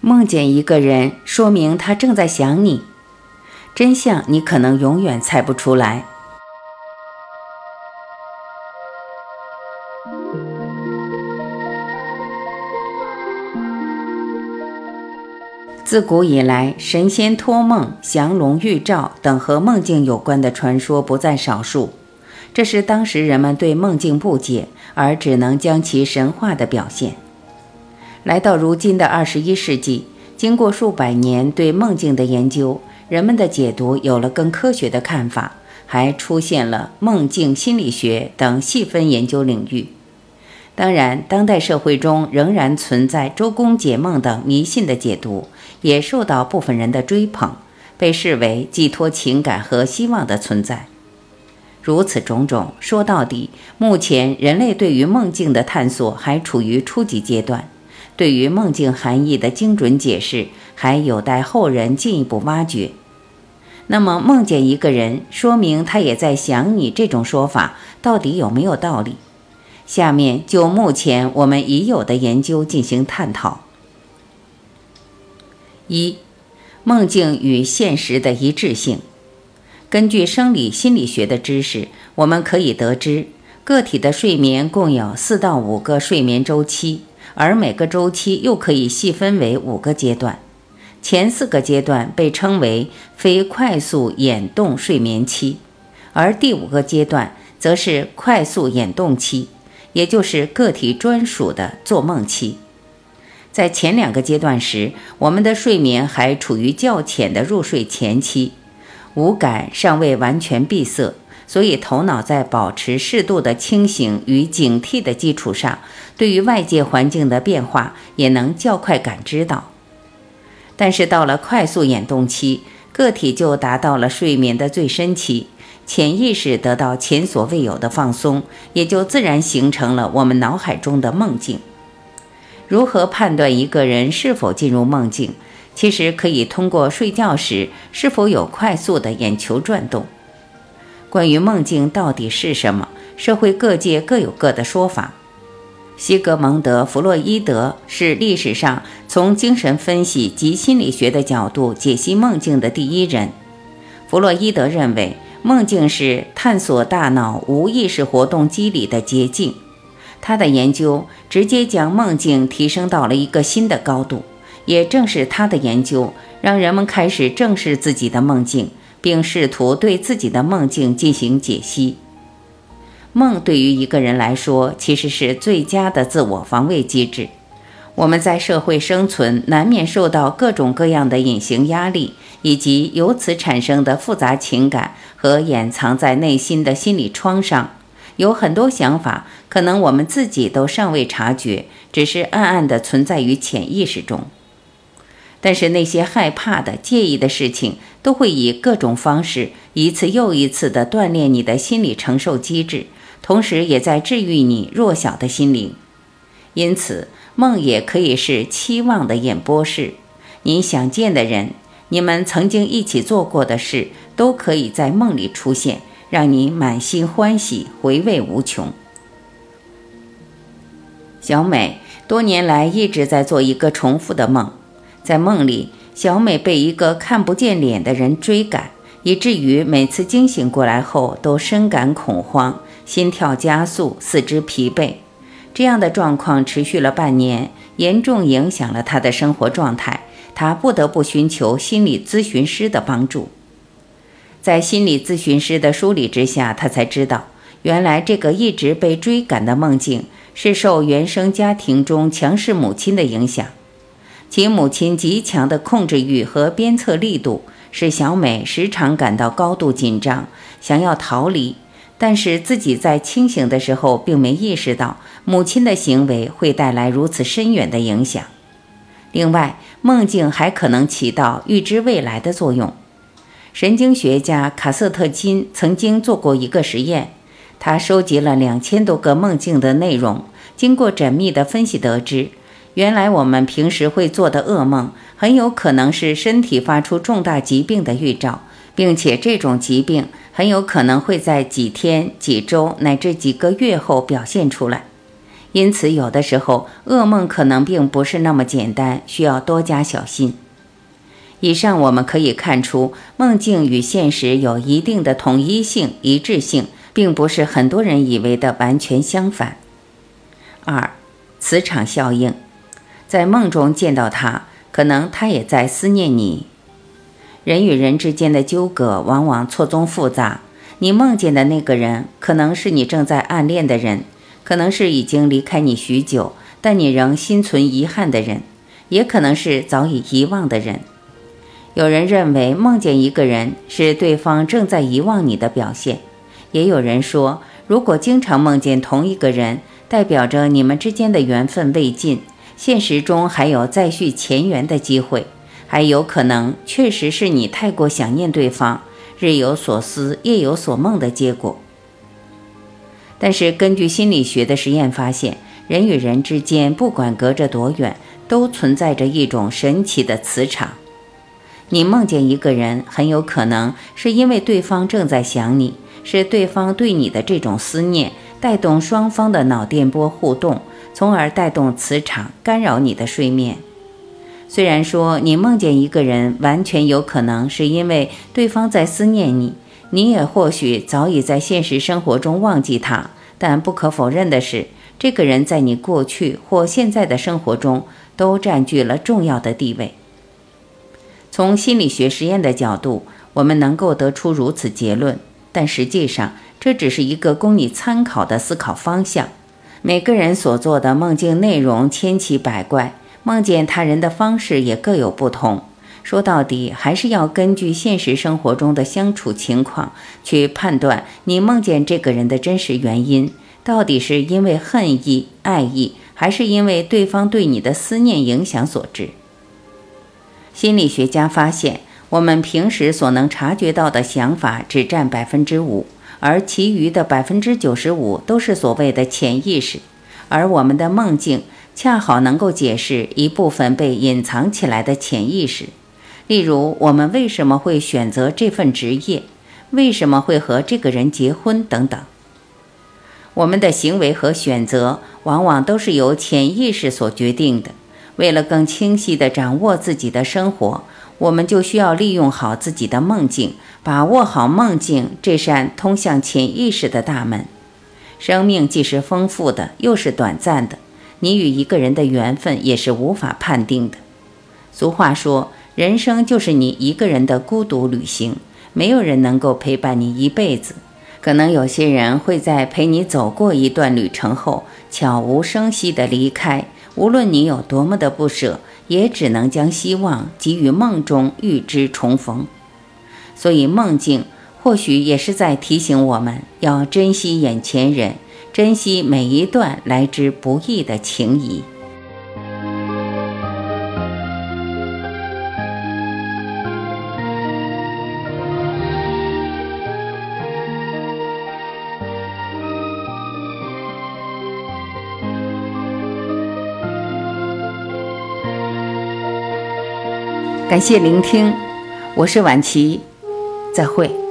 梦见一个人，说明他正在想你。真相你可能永远猜不出来。自古以来，神仙托梦、降龙预兆等和梦境有关的传说不在少数。这是当时人们对梦境不解，而只能将其神化的表现。来到如今的二十一世纪，经过数百年对梦境的研究，人们的解读有了更科学的看法，还出现了梦境心理学等细分研究领域。当然，当代社会中仍然存在周公解梦等迷信的解读，也受到部分人的追捧，被视为寄托情感和希望的存在。如此种种，说到底，目前人类对于梦境的探索还处于初级阶段。对于梦境含义的精准解释，还有待后人进一步挖掘。那么，梦见一个人，说明他也在想你，这种说法到底有没有道理？下面就目前我们已有的研究进行探讨。一、梦境与现实的一致性。根据生理心理学的知识，我们可以得知，个体的睡眠共有四到五个睡眠周期。而每个周期又可以细分为五个阶段，前四个阶段被称为非快速眼动睡眠期，而第五个阶段则是快速眼动期，也就是个体专属的做梦期。在前两个阶段时，我们的睡眠还处于较浅的入睡前期，五感尚未完全闭塞。所以，头脑在保持适度的清醒与警惕的基础上，对于外界环境的变化也能较快感知到。但是，到了快速眼动期，个体就达到了睡眠的最深期，潜意识得到前所未有的放松，也就自然形成了我们脑海中的梦境。如何判断一个人是否进入梦境？其实可以通过睡觉时是否有快速的眼球转动。关于梦境到底是什么，社会各界各有各的说法。西格蒙德·弗洛伊德是历史上从精神分析及心理学的角度解析梦境的第一人。弗洛伊德认为，梦境是探索大脑无意识活动机理的捷径。他的研究直接将梦境提升到了一个新的高度。也正是他的研究，让人们开始正视自己的梦境。并试图对自己的梦境进行解析。梦对于一个人来说，其实是最佳的自我防卫机制。我们在社会生存，难免受到各种各样的隐形压力，以及由此产生的复杂情感和掩藏在内心的心理创伤。有很多想法，可能我们自己都尚未察觉，只是暗暗地存在于潜意识中。但是那些害怕的、介意的事情，都会以各种方式一次又一次地锻炼你的心理承受机制，同时也在治愈你弱小的心灵。因此，梦也可以是期望的演播室。你想见的人，你们曾经一起做过的事，都可以在梦里出现，让你满心欢喜，回味无穷。小美多年来一直在做一个重复的梦。在梦里，小美被一个看不见脸的人追赶，以至于每次惊醒过来后都深感恐慌，心跳加速，四肢疲惫。这样的状况持续了半年，严重影响了她的生活状态。她不得不寻求心理咨询师的帮助。在心理咨询师的梳理之下，她才知道，原来这个一直被追赶的梦境是受原生家庭中强势母亲的影响。其母亲极强的控制欲和鞭策力度，使小美时常感到高度紧张，想要逃离。但是自己在清醒的时候，并没意识到母亲的行为会带来如此深远的影响。另外，梦境还可能起到预知未来的作用。神经学家卡瑟特金曾经做过一个实验，他收集了两千多个梦境的内容，经过缜密的分析得知。原来我们平时会做的噩梦，很有可能是身体发出重大疾病的预兆，并且这种疾病很有可能会在几天、几周乃至几个月后表现出来。因此，有的时候噩梦可能并不是那么简单，需要多加小心。以上我们可以看出，梦境与现实有一定的统一性、一致性，并不是很多人以为的完全相反。二，磁场效应，在梦中见到他，可能他也在思念你。人与人之间的纠葛往往错综复杂，你梦见的那个人，可能是你正在暗恋的人。可能是已经离开你许久，但你仍心存遗憾的人，也可能是早已遗忘的人。有人认为梦见一个人是对方正在遗忘你的表现，也有人说，如果经常梦见同一个人，代表着你们之间的缘分未尽，现实中还有再续前缘的机会，还有可能确实是你太过想念对方，日有所思，夜有所梦的结果。但是，根据心理学的实验发现，人与人之间不管隔着多远，都存在着一种神奇的磁场。你梦见一个人，很有可能是因为对方正在想你，是对方对你的这种思念带动双方的脑电波互动，从而带动磁场干扰你的睡眠。虽然说你梦见一个人，完全有可能是因为对方在思念你。你也或许早已在现实生活中忘记他，但不可否认的是，这个人在你过去或现在的生活中都占据了重要的地位。从心理学实验的角度，我们能够得出如此结论，但实际上这只是一个供你参考的思考方向。每个人所做的梦境内容千奇百怪，梦见他人的方式也各有不同。说到底，还是要根据现实生活中的相处情况去判断你梦见这个人的真实原因，到底是因为恨意、爱意，还是因为对方对你的思念影响所致。心理学家发现，我们平时所能察觉到的想法只占百分之五，而其余的百分之九十五都是所谓的潜意识，而我们的梦境恰好能够解释一部分被隐藏起来的潜意识。例如，我们为什么会选择这份职业？为什么会和这个人结婚？等等。我们的行为和选择往往都是由潜意识所决定的。为了更清晰地掌握自己的生活，我们就需要利用好自己的梦境，把握好梦境这扇通向潜意识的大门。生命既是丰富的，又是短暂的。你与一个人的缘分也是无法判定的。俗话说。人生就是你一个人的孤独旅行，没有人能够陪伴你一辈子。可能有些人会在陪你走过一段旅程后，悄无声息地离开。无论你有多么的不舍，也只能将希望给予梦中与之重逢。所以，梦境或许也是在提醒我们要珍惜眼前人，珍惜每一段来之不易的情谊。感谢聆听，我是晚琪，再会。